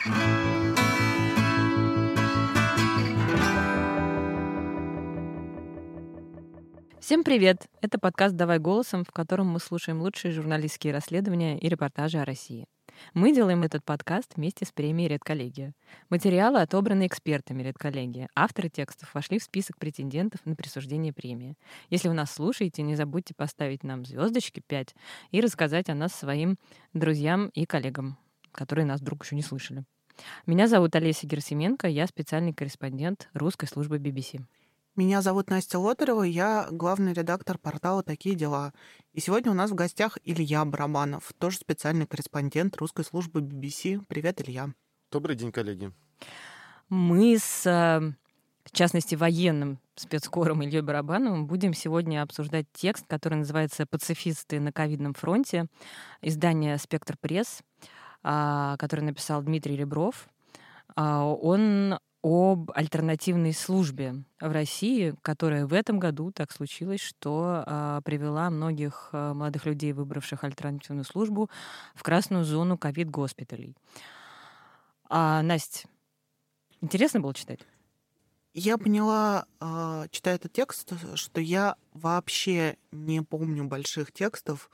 Всем привет! Это подкаст «Давай голосом», в котором мы слушаем лучшие журналистские расследования и репортажи о России. Мы делаем этот подкаст вместе с премией «Редколлегия». Материалы отобраны экспертами «Редколлегия». Авторы текстов вошли в список претендентов на присуждение премии. Если вы нас слушаете, не забудьте поставить нам звездочки 5 и рассказать о нас своим друзьям и коллегам, которые нас вдруг еще не слышали. Меня зовут Олеся Герсименко, я специальный корреспондент русской службы BBC. Меня зовут Настя Лотарева, я главный редактор портала «Такие дела». И сегодня у нас в гостях Илья Барабанов, тоже специальный корреспондент русской службы BBC. Привет, Илья. Добрый день, коллеги. Мы с, э, в частности, военным спецкором Ильей Барабановым будем сегодня обсуждать текст, который называется «Пацифисты на ковидном фронте», издание «Спектр пресс», который написал Дмитрий Ребров. А, он об альтернативной службе в России, которая в этом году так случилось, что э, привела многих молодых людей, выбравших альтернативную службу, в красную зону ковид-госпиталей. А, Настя, интересно было читать? Я поняла, читая этот текст, что я вообще не помню больших текстов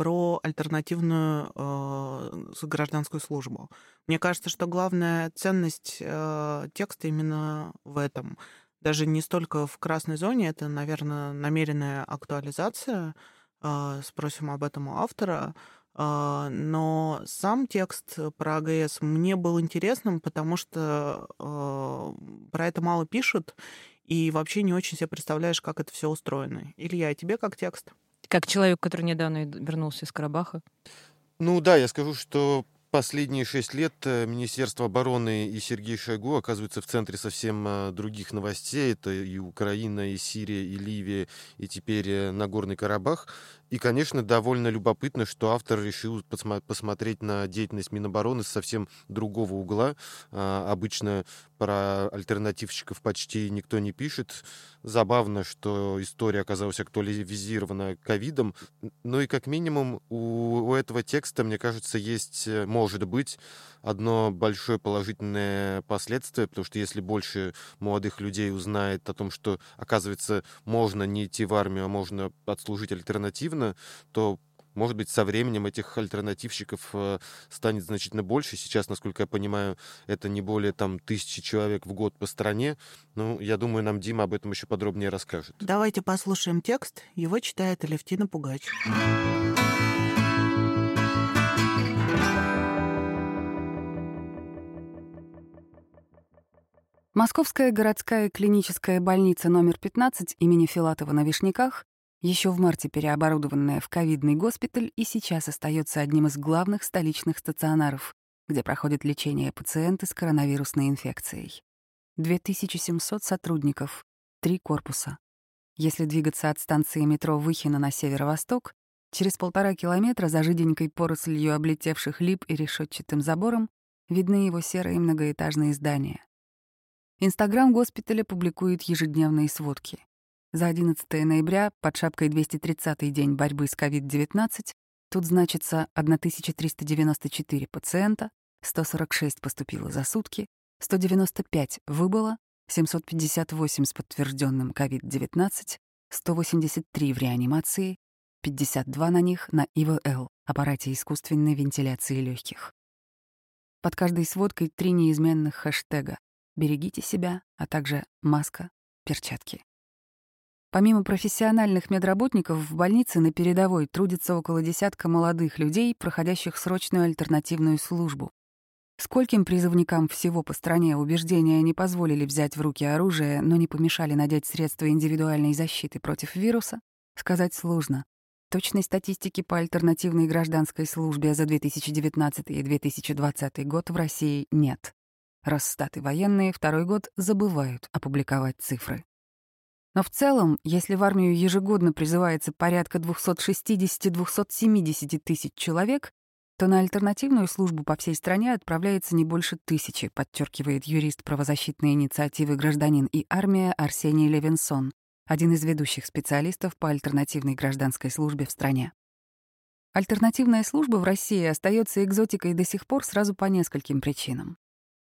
про альтернативную э, гражданскую службу. Мне кажется, что главная ценность э, текста именно в этом. Даже не столько в красной зоне, это, наверное, намеренная актуализация. Э, спросим об этом у автора. Э, но сам текст про АГС мне был интересным, потому что э, про это мало пишут, и вообще не очень себе представляешь, как это все устроено. Илья, тебе как текст? Как человек, который недавно вернулся из Карабаха? Ну да, я скажу, что последние шесть лет э, Министерство обороны и Сергей Шойгу оказываются в центре совсем э, других новостей. Это и Украина, и Сирия, и Ливия, и теперь э, Нагорный Карабах. И, конечно, довольно любопытно, что автор решил посмотреть на деятельность Минобороны с совсем другого угла. А, обычно про альтернативщиков почти никто не пишет. Забавно, что история оказалась актуализирована ковидом. Ну и как минимум у, у этого текста, мне кажется, есть, э, может быть, одно большое положительное последствие, потому что если больше молодых людей узнает о том, что, оказывается, можно не идти в армию, а можно отслужить альтернативно, то может быть, со временем этих альтернативщиков э, станет значительно больше. Сейчас, насколько я понимаю, это не более там тысячи человек в год по стране. Ну, я думаю, нам Дима об этом еще подробнее расскажет. Давайте послушаем текст. Его читает Алевтина Пугач. Московская городская клиническая больница номер 15 имени Филатова на Вишняках, еще в марте переоборудованная в ковидный госпиталь и сейчас остается одним из главных столичных стационаров, где проходит лечение пациенты с коронавирусной инфекцией. 2700 сотрудников, три корпуса. Если двигаться от станции метро Выхина на северо-восток, через полтора километра за жиденькой порослью облетевших лип и решетчатым забором видны его серые многоэтажные здания. Инстаграм госпиталя публикует ежедневные сводки. За 11 ноября под шапкой 230-й день борьбы с COVID-19 тут значится 1394 пациента, 146 поступило за сутки, 195 выбыло, 758 с подтвержденным COVID-19, 183 в реанимации, 52 на них на ИВЛ, аппарате искусственной вентиляции легких. Под каждой сводкой три неизменных хэштега берегите себя, а также маска, перчатки. Помимо профессиональных медработников, в больнице на передовой трудится около десятка молодых людей, проходящих срочную альтернативную службу. Скольким призывникам всего по стране убеждения не позволили взять в руки оружие, но не помешали надеть средства индивидуальной защиты против вируса, сказать сложно. Точной статистики по альтернативной гражданской службе за 2019 и 2020 год в России нет. Росстат военные второй год забывают опубликовать цифры. Но в целом, если в армию ежегодно призывается порядка 260-270 тысяч человек, то на альтернативную службу по всей стране отправляется не больше тысячи, подчеркивает юрист правозащитной инициативы «Гражданин и армия» Арсений Левинсон, один из ведущих специалистов по альтернативной гражданской службе в стране. Альтернативная служба в России остается экзотикой до сих пор сразу по нескольким причинам.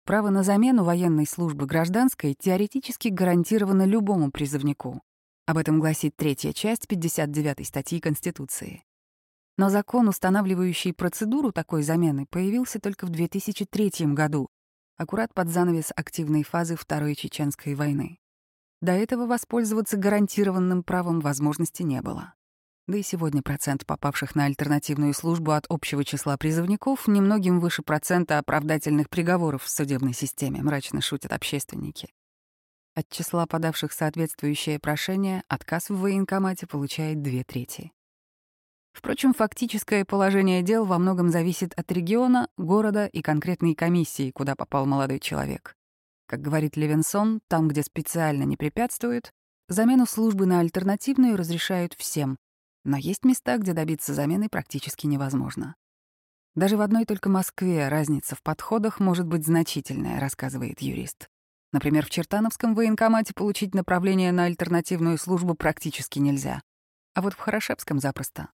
Право на замену военной службы гражданской теоретически гарантировано любому призывнику. Об этом гласит третья часть 59 статьи Конституции. Но закон, устанавливающий процедуру такой замены, появился только в 2003 году, аккурат под занавес активной фазы Второй Чеченской войны. До этого воспользоваться гарантированным правом возможности не было. Да и сегодня процент попавших на альтернативную службу от общего числа призывников немногим выше процента оправдательных приговоров в судебной системе, мрачно шутят общественники. От числа подавших соответствующее прошение отказ в военкомате получает две трети. Впрочем, фактическое положение дел во многом зависит от региона, города и конкретной комиссии, куда попал молодой человек. Как говорит Левинсон, там, где специально не препятствуют, замену службы на альтернативную разрешают всем, но есть места, где добиться замены практически невозможно. Даже в одной только Москве разница в подходах может быть значительная, рассказывает юрист. Например, в Чертановском военкомате получить направление на альтернативную службу практически нельзя. А вот в Хорошевском запросто.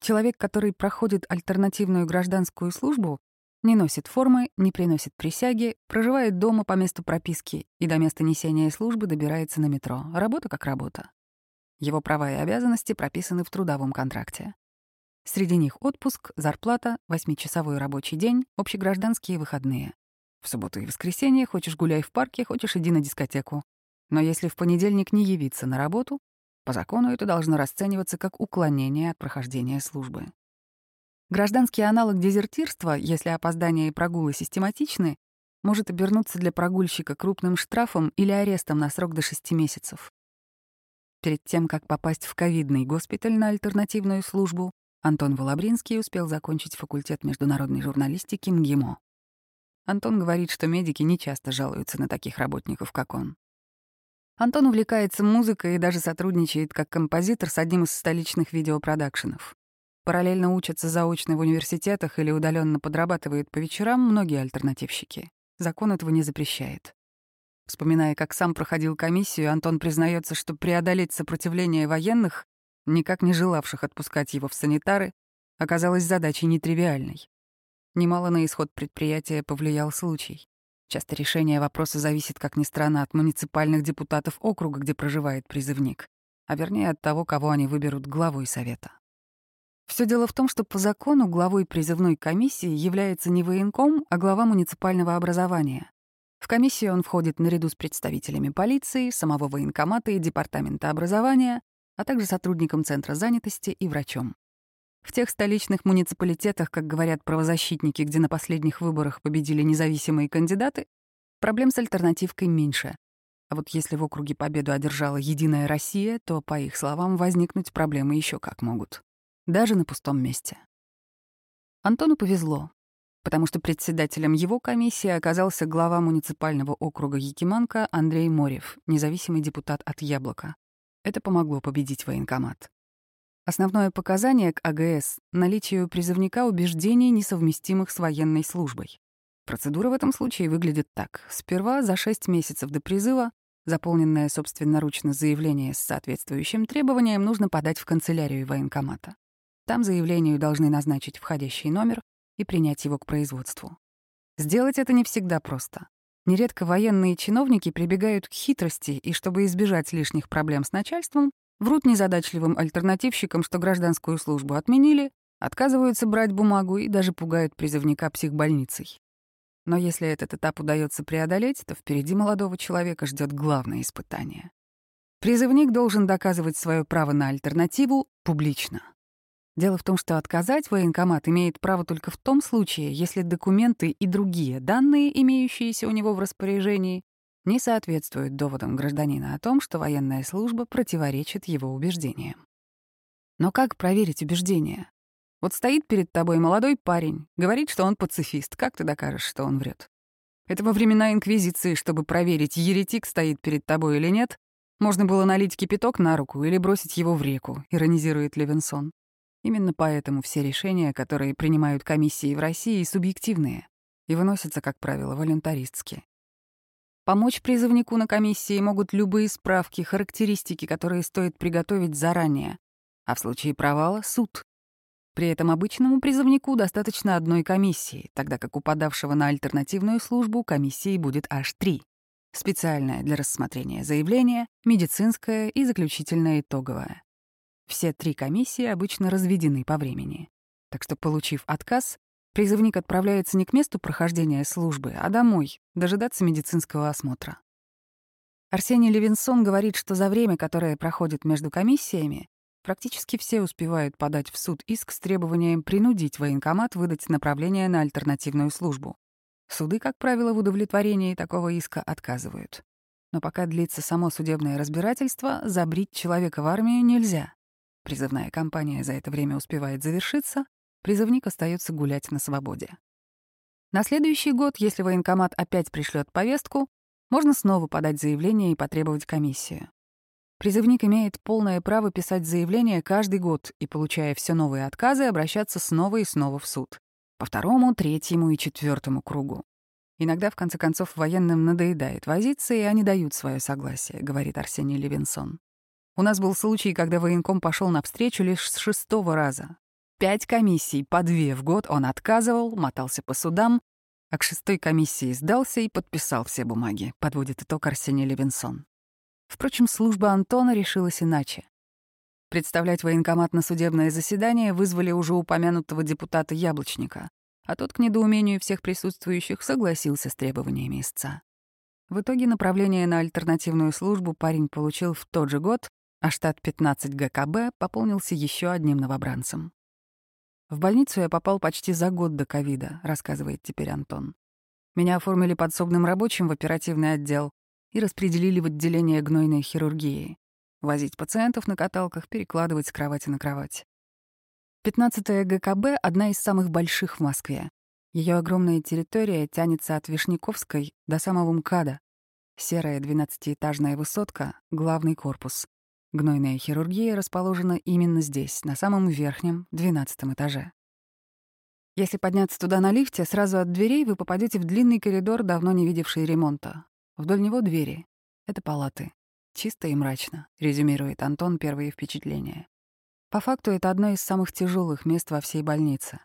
Человек, который проходит альтернативную гражданскую службу, не носит формы, не приносит присяги, проживает дома по месту прописки и до места несения службы добирается на метро. Работа как работа. Его права и обязанности прописаны в трудовом контракте. Среди них отпуск, зарплата, восьмичасовой рабочий день, общегражданские выходные. В субботу и воскресенье хочешь гуляй в парке, хочешь иди на дискотеку. Но если в понедельник не явиться на работу, по закону это должно расцениваться как уклонение от прохождения службы. Гражданский аналог дезертирства, если опоздания и прогулы систематичны, может обернуться для прогульщика крупным штрафом или арестом на срок до 6 месяцев. Перед тем, как попасть в ковидный госпиталь на альтернативную службу, Антон Волобринский успел закончить факультет международной журналистики МГИМО. Антон говорит, что медики не часто жалуются на таких работников, как он. Антон увлекается музыкой и даже сотрудничает как композитор с одним из столичных видеопродакшенов. Параллельно учатся заочно в университетах или удаленно подрабатывают по вечерам многие альтернативщики. Закон этого не запрещает. Вспоминая, как сам проходил комиссию, Антон признается, что преодолеть сопротивление военных, никак не желавших отпускать его в санитары, оказалось задачей нетривиальной. Немало на исход предприятия повлиял случай. Часто решение вопроса зависит, как ни странно, от муниципальных депутатов округа, где проживает призывник, а вернее от того, кого они выберут главой совета. Все дело в том, что по закону главой призывной комиссии является не военком, а глава муниципального образования. В комиссию он входит наряду с представителями полиции, самого военкомата и департамента образования, а также сотрудником Центра занятости и врачом. В тех столичных муниципалитетах, как говорят правозащитники, где на последних выборах победили независимые кандидаты, проблем с альтернативкой меньше. А вот если в округе победу одержала «Единая Россия», то, по их словам, возникнуть проблемы еще как могут. Даже на пустом месте. Антону повезло потому что председателем его комиссии оказался глава муниципального округа Якиманка Андрей Морев, независимый депутат от «Яблока». Это помогло победить военкомат. Основное показание к АГС — наличие у призывника убеждений, несовместимых с военной службой. Процедура в этом случае выглядит так. Сперва за 6 месяцев до призыва заполненное собственноручно заявление с соответствующим требованием нужно подать в канцелярию военкомата. Там заявлению должны назначить входящий номер, и принять его к производству. Сделать это не всегда просто. Нередко военные чиновники прибегают к хитрости и, чтобы избежать лишних проблем с начальством, врут незадачливым альтернативщикам, что гражданскую службу отменили, отказываются брать бумагу и даже пугают призывника психбольницей. Но если этот этап удается преодолеть, то впереди молодого человека ждет главное испытание. Призывник должен доказывать свое право на альтернативу публично. Дело в том, что отказать военкомат имеет право только в том случае, если документы и другие данные, имеющиеся у него в распоряжении, не соответствуют доводам гражданина о том, что военная служба противоречит его убеждениям. Но как проверить убеждения? Вот стоит перед тобой молодой парень, говорит, что он пацифист. Как ты докажешь, что он врет? Это во времена Инквизиции, чтобы проверить, еретик стоит перед тобой или нет, можно было налить кипяток на руку или бросить его в реку, иронизирует Левинсон. Именно поэтому все решения, которые принимают комиссии в России, субъективные и выносятся, как правило, волюнтаристски. Помочь призывнику на комиссии могут любые справки, характеристики, которые стоит приготовить заранее, а в случае провала — суд. При этом обычному призывнику достаточно одной комиссии, тогда как у подавшего на альтернативную службу комиссии будет аж три. Специальная для рассмотрения заявления, медицинская и заключительная итоговая. Все три комиссии обычно разведены по времени. Так что, получив отказ, призывник отправляется не к месту прохождения службы, а домой, дожидаться медицинского осмотра. Арсений Левинсон говорит, что за время, которое проходит между комиссиями, практически все успевают подать в суд иск с требованием принудить военкомат выдать направление на альтернативную службу. Суды, как правило, в удовлетворении такого иска отказывают. Но пока длится само судебное разбирательство, забрить человека в армию нельзя. Призывная кампания за это время успевает завершиться, призывник остается гулять на свободе. На следующий год, если военкомат опять пришлет повестку, можно снова подать заявление и потребовать комиссию. Призывник имеет полное право писать заявление каждый год и, получая все новые отказы, обращаться снова и снова в суд. По второму, третьему и четвертому кругу. Иногда, в конце концов, военным надоедает возиться, и они дают свое согласие, говорит Арсений Левинсон. У нас был случай, когда военком пошел навстречу лишь с шестого раза. Пять комиссий, по две в год он отказывал, мотался по судам, а к шестой комиссии сдался и подписал все бумаги, подводит итог Арсений Левинсон. Впрочем, служба Антона решилась иначе. Представлять военкомат на судебное заседание вызвали уже упомянутого депутата Яблочника, а тот к недоумению всех присутствующих согласился с требованиями истца. В итоге направление на альтернативную службу парень получил в тот же год, а штат 15 ГКБ пополнился еще одним новобранцем. В больницу я попал почти за год до ковида, рассказывает теперь Антон. Меня оформили подсобным рабочим в оперативный отдел и распределили в отделение гнойной хирургии. Возить пациентов на каталках, перекладывать с кровати на кровать. 15-я ГКБ — одна из самых больших в Москве. Ее огромная территория тянется от Вишняковской до самого МКАДа. Серая двенадцатиэтажная высотка — главный корпус. Гнойная хирургия расположена именно здесь, на самом верхнем, двенадцатом этаже. Если подняться туда на лифте, сразу от дверей вы попадете в длинный коридор, давно не видевший ремонта. Вдоль него двери. Это палаты. Чисто и мрачно, резюмирует Антон первые впечатления. По факту это одно из самых тяжелых мест во всей больнице.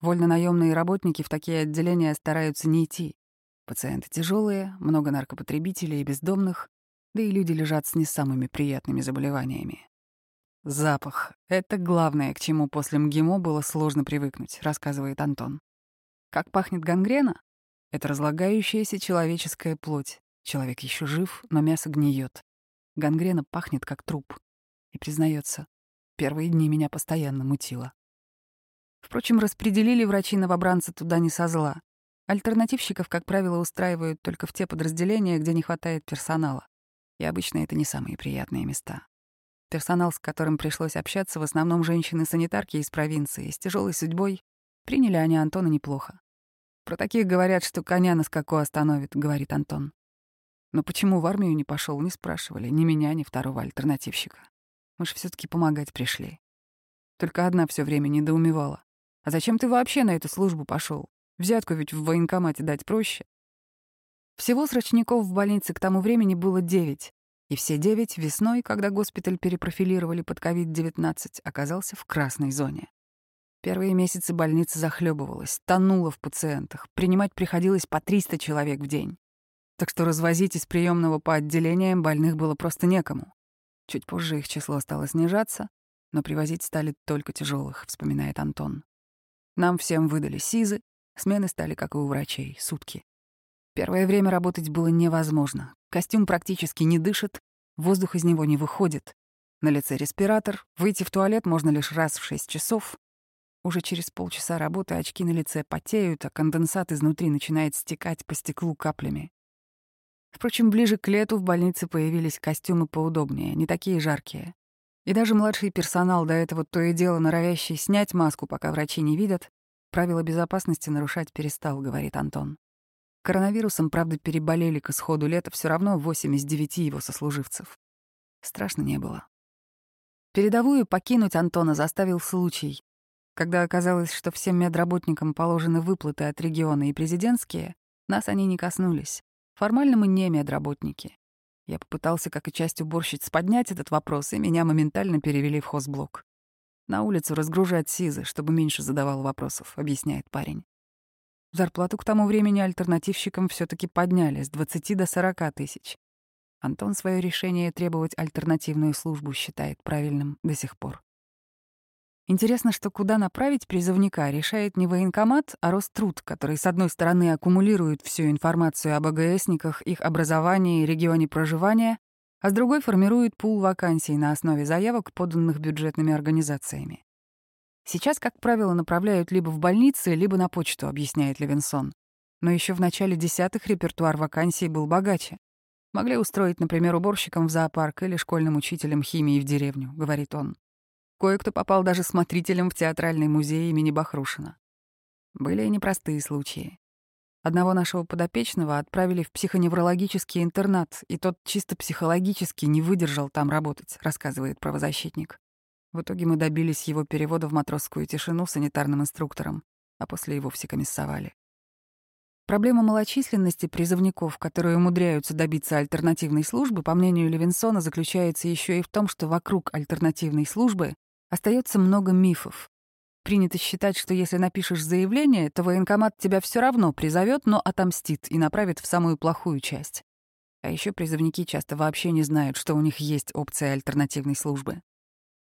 Вольно-наемные работники в такие отделения стараются не идти. Пациенты тяжелые, много наркопотребителей и бездомных, да и люди лежат с не самыми приятными заболеваниями. Запах — это главное, к чему после МГИМО было сложно привыкнуть, рассказывает Антон. Как пахнет гангрена? Это разлагающаяся человеческая плоть. Человек еще жив, но мясо гниет. Гангрена пахнет как труп. И признается, первые дни меня постоянно мутило. Впрочем, распределили врачи новобранца туда не со зла. Альтернативщиков, как правило, устраивают только в те подразделения, где не хватает персонала. И обычно это не самые приятные места. Персонал, с которым пришлось общаться, в основном женщины-санитарки из провинции, с тяжелой судьбой, приняли они Антона неплохо. Про таких говорят, что коня на скаку остановит, говорит Антон. Но почему в армию не пошел, не спрашивали ни меня, ни второго альтернативщика. Мы же все таки помогать пришли. Только одна все время недоумевала. А зачем ты вообще на эту службу пошел? Взятку ведь в военкомате дать проще. Всего срочников в больнице к тому времени было девять, и все девять весной, когда госпиталь перепрофилировали под COVID-19, оказался в красной зоне. Первые месяцы больница захлебывалась, тонула в пациентах, принимать приходилось по 300 человек в день. Так что развозить из приемного по отделениям больных было просто некому. Чуть позже их число стало снижаться, но привозить стали только тяжелых, вспоминает Антон. Нам всем выдали СИЗы, смены стали, как и у врачей, сутки. Первое время работать было невозможно. Костюм практически не дышит, воздух из него не выходит. На лице респиратор, выйти в туалет можно лишь раз в 6 часов. Уже через полчаса работы очки на лице потеют, а конденсат изнутри начинает стекать по стеклу каплями. Впрочем, ближе к лету в больнице появились костюмы поудобнее, не такие жаркие. И даже младший персонал, до этого то и дело норовящий снять маску, пока врачи не видят, правила безопасности нарушать перестал, говорит Антон. Коронавирусом, правда, переболели к исходу лета все равно 8 из 9 его сослуживцев. Страшно не было. Передовую покинуть Антона заставил случай. Когда оказалось, что всем медработникам положены выплаты от региона и президентские, нас они не коснулись. Формально мы не медработники. Я попытался, как и часть уборщиц, поднять этот вопрос, и меня моментально перевели в хозблок. На улицу разгружать СИЗы, чтобы меньше задавал вопросов, объясняет парень. Зарплату к тому времени альтернативщикам все таки подняли с 20 до 40 тысяч. Антон свое решение требовать альтернативную службу считает правильным до сих пор. Интересно, что куда направить призывника решает не военкомат, а Роструд, который, с одной стороны, аккумулирует всю информацию об АГСниках, их образовании и регионе проживания, а с другой формирует пул вакансий на основе заявок, поданных бюджетными организациями. Сейчас, как правило, направляют либо в больницы, либо на почту, объясняет Левинсон. Но еще в начале десятых репертуар вакансий был богаче. Могли устроить, например, уборщиком в зоопарк или школьным учителем химии в деревню, говорит он. Кое-кто попал даже смотрителем в театральный музей имени Бахрушина. Были и непростые случаи. Одного нашего подопечного отправили в психоневрологический интернат, и тот чисто психологически не выдержал там работать, рассказывает правозащитник. В итоге мы добились его перевода в матросскую тишину санитарным инструктором, а после и вовсе комиссовали. Проблема малочисленности призывников, которые умудряются добиться альтернативной службы, по мнению Левинсона, заключается еще и в том, что вокруг альтернативной службы Остается много мифов. Принято считать, что если напишешь заявление, то военкомат тебя все равно призовет, но отомстит и направит в самую плохую часть. А еще призывники часто вообще не знают, что у них есть опция альтернативной службы.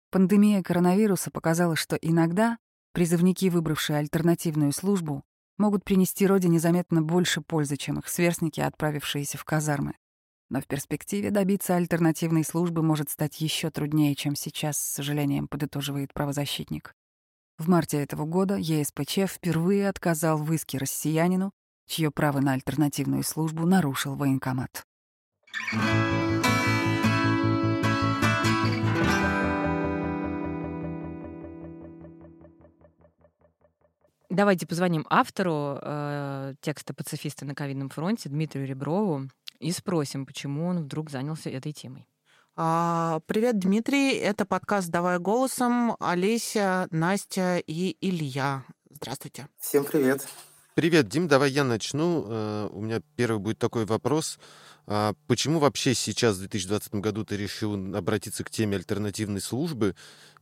Пандемия коронавируса показала, что иногда призывники, выбравшие альтернативную службу, могут принести Родине заметно больше пользы, чем их сверстники, отправившиеся в казармы. Но в перспективе добиться альтернативной службы может стать еще труднее, чем сейчас, с сожалением подытоживает правозащитник. В марте этого года ЕСПЧ впервые отказал в иске россиянину, чье право на альтернативную службу нарушил военкомат. Давайте позвоним автору э, текста «Пацифисты на ковидном фронте» Дмитрию Реброву и спросим, почему он вдруг занялся этой темой. А, привет, Дмитрий. Это подкаст «Давай голосом». Олеся, Настя и Илья. Здравствуйте. Всем привет. Привет, Дим, давай я начну. Э, у меня первый будет такой вопрос. А почему вообще сейчас, в 2020 году, ты решил обратиться к теме альтернативной службы?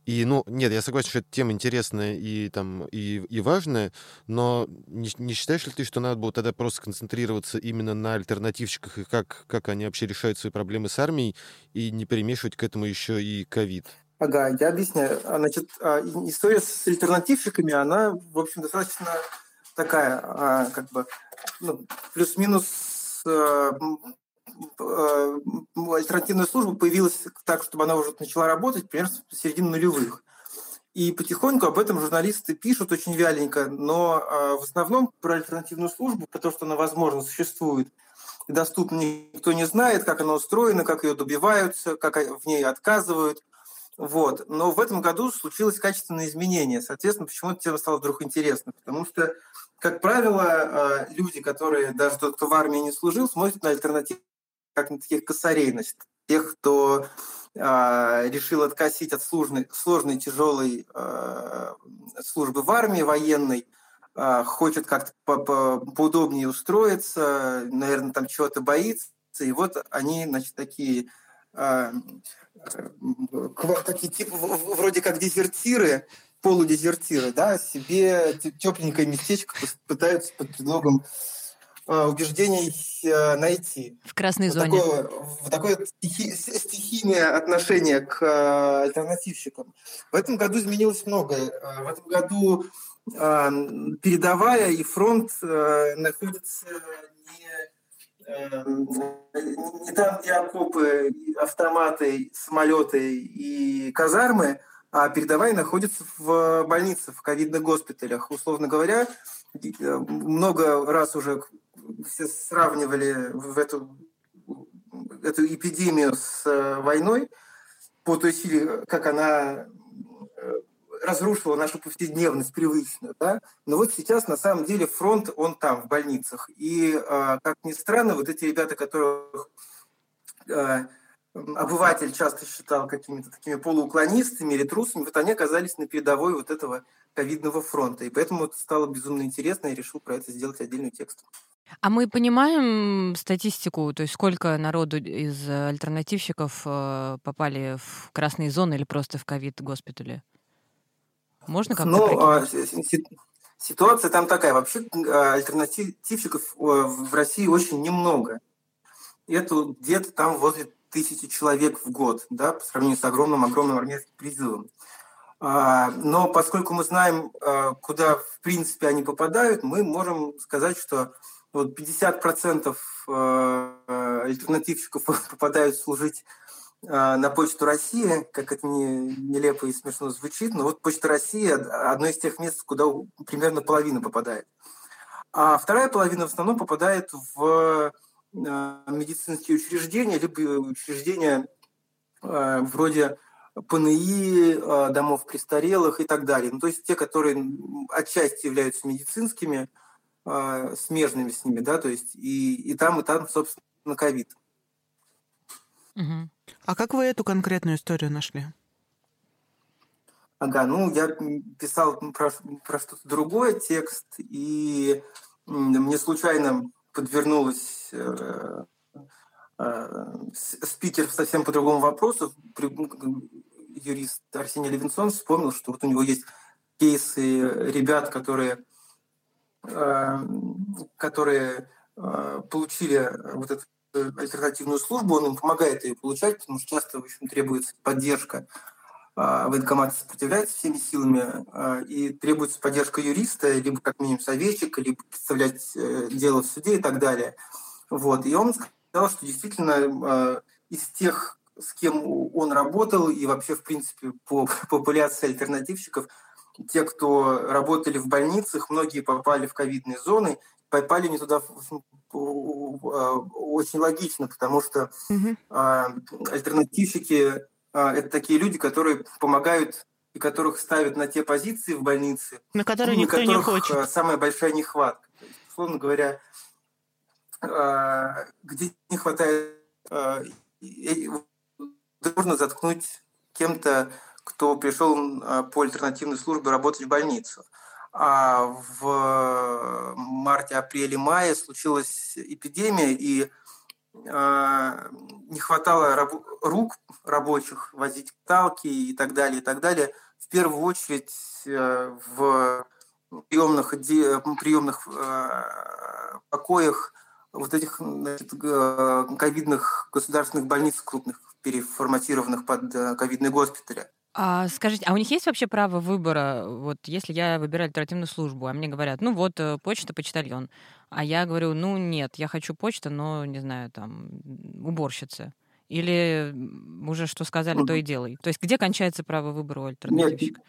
И, ну, нет, я согласен, что эта тема интересная и, там, и, и важная, но не, не считаешь ли ты, что надо было тогда просто концентрироваться именно на альтернативщиках и как, как они вообще решают свои проблемы с армией, и не перемешивать к этому еще и ковид? Ага, я объясняю. А, значит, а, история с альтернативщиками, она, в общем, достаточно такая, а, как бы, ну, плюс-минус альтернативная служба появилась так, чтобы она уже начала работать примерно с середины нулевых. И потихоньку об этом журналисты пишут очень вяленько, но э, в основном про альтернативную службу, про то, что она, возможно, существует и доступна, никто не знает, как она устроена, как ее добиваются, как в ней отказывают. Вот. Но в этом году случилось качественное изменение. Соответственно, почему эта тема стала вдруг интересна? Потому что, как правило, э, люди, которые даже тот, кто в армии не служил, смотрят на альтернативу как на таких косарей, значит, тех, кто э, решил откосить от сложной, сложной тяжелой э, службы в армии военной, э, хочет как-то по -по поудобнее устроиться, наверное, там чего-то боится, и вот они, значит, такие э, такие типа вроде как дезертиры, полудезертиры, да, себе тепленькое местечко пытаются под предлогом Э, убеждений э, найти. В красной зоне. Такое, в такое стихи, стихийное отношение к э, альтернативщикам. В этом году изменилось многое. В этом году передовая и фронт находятся не, не там, где окопы, автоматы, самолеты и казармы, а передовая находится в больницах, в ковидных госпиталях. Условно говоря, много раз уже все сравнивали в эту, эту эпидемию с э, войной по той силе, как она э, разрушила нашу повседневность привычную, да, но вот сейчас на самом деле фронт, он там, в больницах. И, э, как ни странно, вот эти ребята, которых обыватель часто считал какими-то такими полууклонистами или трусами, вот они оказались на передовой вот этого ковидного фронта. И поэтому это стало безумно интересно, и решил про это сделать отдельный текст. А мы понимаем статистику, то есть сколько народу из альтернативщиков э, попали в красные зоны или просто в ковид-госпитали? Можно как-то Ну, а, ситуация там такая. Вообще а, альтернативщиков в России очень немного. Это где-то там возле тысячи человек в год, да, по сравнению с огромным-огромным армейским призывом. А, но поскольку мы знаем, куда в принципе они попадают, мы можем сказать, что вот 50% альтернативщиков попадают служить а, на Почту России, как это не, нелепо и смешно звучит, но вот Почта России – одно из тех мест, куда примерно половина попадает. А вторая половина в основном попадает в а, медицинские учреждения, либо учреждения вроде ПНИ, домов престарелых и так далее. Ну, то есть те, которые отчасти являются медицинскими, смежными с ними, да, то есть и, и там, и там, собственно, ковид. Угу. А как вы эту конкретную историю нашли? Ага, ну я писал про, про что-то другое текст, и мне случайно подвернулась э, э, спикер совсем по другому вопросу. Юрист Арсений Левинсон вспомнил, что вот у него есть кейсы ребят, которые, э, которые э, получили вот этот Э, альтернативную службу, он им помогает ее получать, потому что часто, в общем, требуется поддержка. А, военкомат сопротивляется всеми силами, и требуется поддержка юриста, либо как минимум советчика, либо представлять э, дело в суде и так далее. Вот. И он сказал, что действительно из тех, с кем он работал, и вообще, в принципе, по популяции альтернативщиков, те, кто работали в больницах, многие попали в ковидные зоны, попали не туда очень логично, потому что угу. альтернативщики это такие люди, которые помогают и которых ставят на те позиции в больнице, на которые никто не хочет. Самая большая нехватка. То есть, условно говоря, где не хватает, нужно заткнуть кем-то, кто пришел по альтернативной службе работать в больницу а в марте, апреле, мае случилась эпидемия, и э, не хватало раб- рук рабочих возить талки и так далее, и так далее. В первую очередь э, в приемных, приемных э, покоях вот этих значит, ковидных государственных больниц крупных, переформатированных под ковидные госпитали. А скажите, а у них есть вообще право выбора? Вот если я выбираю альтернативную службу, а мне говорят, ну вот э, почта, почтальон. А я говорю, ну нет, я хочу почта, но, не знаю, там, уборщица. Или уже что сказали, то и делай. То есть где кончается право выбора у альтернативщика? Нет,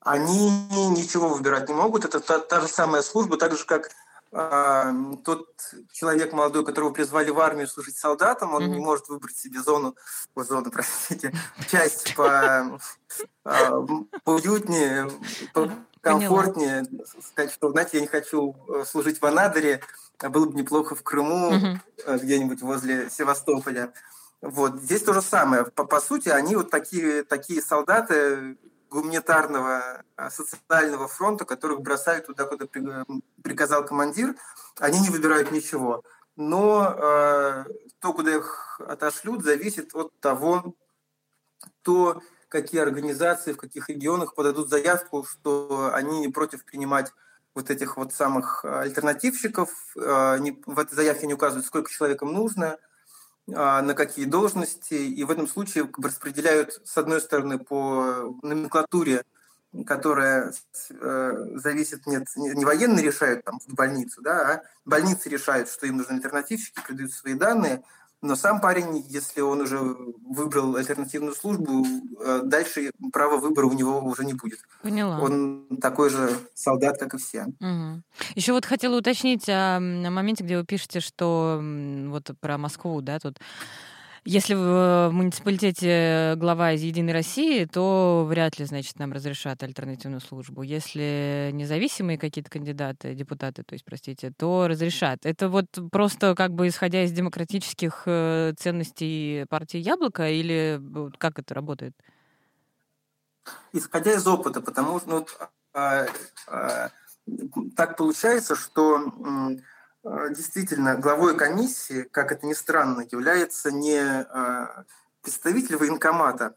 они ничего выбирать не могут. Это та, та же самая служба, так же, как тот человек молодой, которого призвали в армию служить солдатом, он mm-hmm. не может выбрать себе зону, о, зону, простите, часть по а, уютнее, комфортнее, сказать, что, знаете, я не хочу э, служить в Анадыре, а было бы неплохо в Крыму, mm-hmm. где-нибудь возле Севастополя. Вот здесь то же самое. По, по сути, они вот такие, такие солдаты, гуманитарного а, социального фронта, которых бросают туда, куда приказал командир, они не выбирают ничего. Но э, то, куда их отошлют, зависит от того, то, какие организации, в каких регионах подадут заявку, что они не против принимать вот этих вот самых альтернативщиков. Э, не, в этой заявке не указывают, сколько человек им нужно – на какие должности, и в этом случае распределяют, с одной стороны, по номенклатуре, которая э, зависит, нет, не военные решают там в больницу, да, а больницы решают, что им нужны альтернативщики, придают свои данные, но сам парень, если он уже выбрал альтернативную службу, э, дальше права выбора у него уже не будет. Поняла. Он такой же солдат, как и все. Угу. Еще вот хотела уточнить о, о моменте, где вы пишете, что вот про Москву, да, тут если в муниципалитете глава из «Единой России», то вряд ли, значит, нам разрешат альтернативную службу. Если независимые какие-то кандидаты, депутаты, то есть, простите, то разрешат. Это вот просто как бы исходя из демократических э, ценностей партии «Яблоко» или как это работает? Исходя из опыта, потому что ну, а, а, так получается, что действительно главой комиссии, как это ни странно, является не а, представитель военкомата,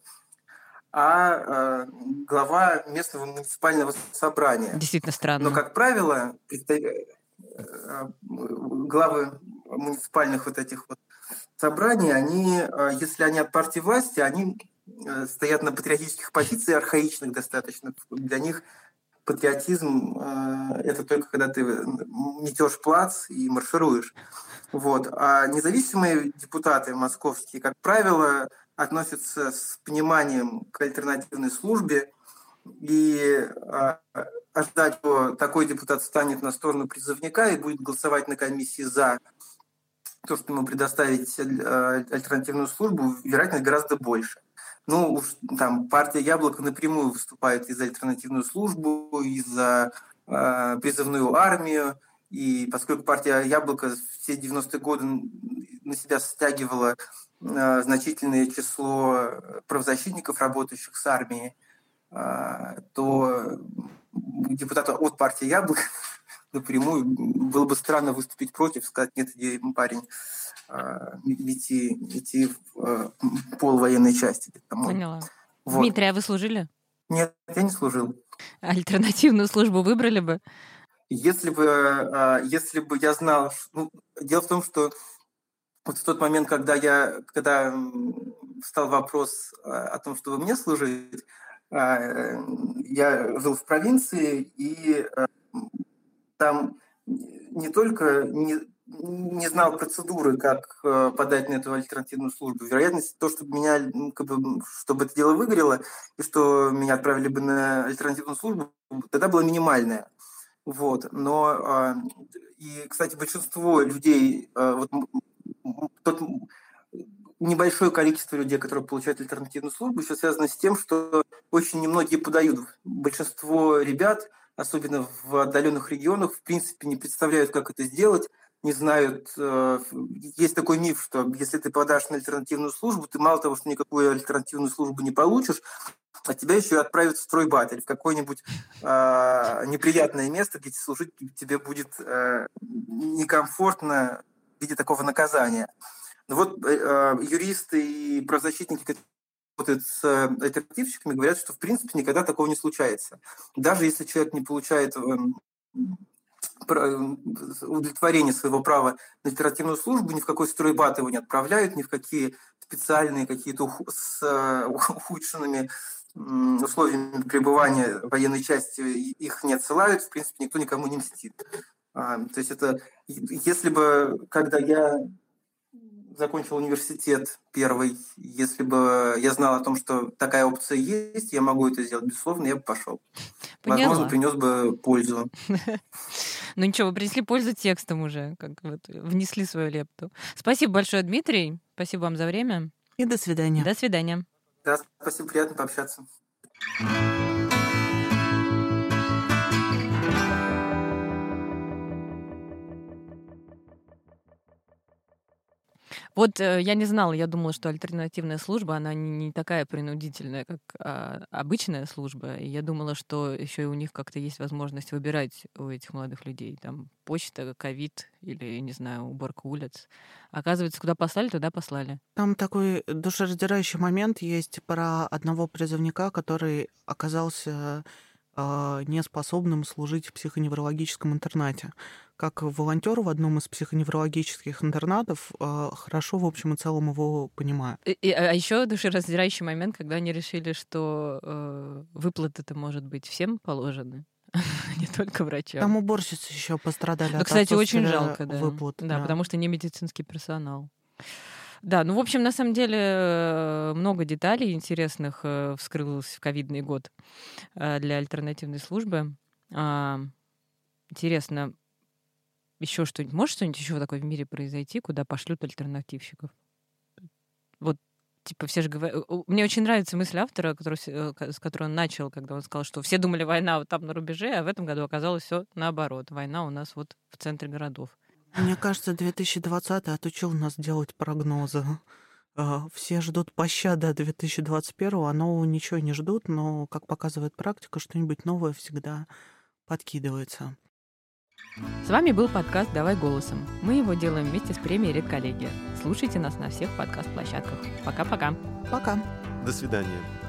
а глава местного муниципального собрания. Действительно странно. Но, как правило, главы муниципальных вот этих вот собраний, они, если они от партии власти, они стоят на патриотических позициях, архаичных достаточно. Для них патриотизм э, это только когда ты метешь плац и маршируешь. Вот. А независимые депутаты московские, как правило, относятся с пониманием к альтернативной службе, и э, ожидать, что такой депутат станет на сторону призывника и будет голосовать на комиссии за то, что ему предоставить э, альтернативную службу, вероятность гораздо больше. Ну, там партия Яблоко напрямую выступает и за альтернативную службу, и за э, призывную армию. И поскольку партия Яблоко все 90-е годы на себя стягивала э, значительное число правозащитников, работающих с армией, э, то депутата от партии Яблоко напрямую было бы странно выступить против, сказать, нет, парень, а, идти, идти в а, пол военной части. Поняла. Вот. Дмитрий, а вы служили? Нет, я не служил. Альтернативную службу выбрали бы? Если бы, а, если бы я знал... Ну, дело в том, что вот в тот момент, когда я, когда встал вопрос о том, чтобы мне служить, я жил в провинции, и там не только не, не знал процедуры, как э, подать на эту альтернативную службу. Вероятность то, чтобы меня, как бы, чтобы это дело выгорело, и что меня отправили бы на альтернативную службу, тогда была минимальная. Вот. Но, а, и, кстати, большинство людей, а, вот, тот небольшое количество людей, которые получают альтернативную службу, еще связано с тем, что очень немногие подают. Большинство ребят, особенно в отдаленных регионах, в принципе, не представляют, как это сделать, не знают. Э, есть такой миф, что если ты подашь на альтернативную службу, ты мало того, что никакую альтернативную службу не получишь, а тебя еще отправят в стройбат или в какое-нибудь э, неприятное место, где служить тебе будет э, некомфортно в виде такого наказания. Но вот э, э юристы и правозащитники, которые работают с альтернативщиками, говорят, что в принципе никогда такого не случается. Даже если человек не получает эм, удовлетворение своего права на оперативную службу, ни в какой стройбат его не отправляют, ни в какие специальные какие-то с э, ухудшенными условиями пребывания военной части их не отсылают, в принципе, никто никому не мстит. А, то есть это, если бы, когда я закончил университет первый, если бы я знал о том, что такая опция есть, я могу это сделать, безусловно, я бы пошел. Поняла. Возможно, принес бы пользу. Ну ничего, вы принесли пользу текстом уже, как вот внесли свою лепту. Спасибо большое, Дмитрий. Спасибо вам за время. И до свидания. До свидания. Да, спасибо, приятно пообщаться. Вот э, я не знала, я думала, что альтернативная служба, она не, такая принудительная, как а, обычная служба. И я думала, что еще и у них как-то есть возможность выбирать у этих молодых людей. Там почта, ковид или, не знаю, уборка улиц. Оказывается, куда послали, туда послали. Там такой душераздирающий момент есть про одного призывника, который оказался неспособным служить в психоневрологическом интернате как волонтер в одном из психоневрологических интернатов, а, хорошо, в общем и целом, его понимаю. И, и, а еще душераздирающий момент, когда они решили, что э, выплаты-то, может быть, всем положены. не только врачам. Там уборщицы еще пострадали. Ну, кстати, очень жалко, да. Выплат, да, да, потому что не медицинский персонал. Да, ну, в общем, на самом деле э, много деталей интересных э, вскрылось в ковидный год э, для альтернативной службы. А, интересно, еще что-нибудь? Может что-нибудь еще такое в мире произойти, куда пошлют альтернативщиков? Вот типа все же говорят... Мне очень нравится мысль автора, который, с которой он начал, когда он сказал, что все думали, война вот там на рубеже, а в этом году оказалось все наоборот. Война у нас вот в центре городов. Мне кажется, 2020 отучил нас делать прогнозы. А, все ждут пощады 2021, а нового ничего не ждут, но, как показывает практика, что-нибудь новое всегда подкидывается. С вами был подкаст «Давай голосом». Мы его делаем вместе с премией «Редколлегия». Слушайте нас на всех подкаст-площадках. Пока-пока. Пока. До свидания.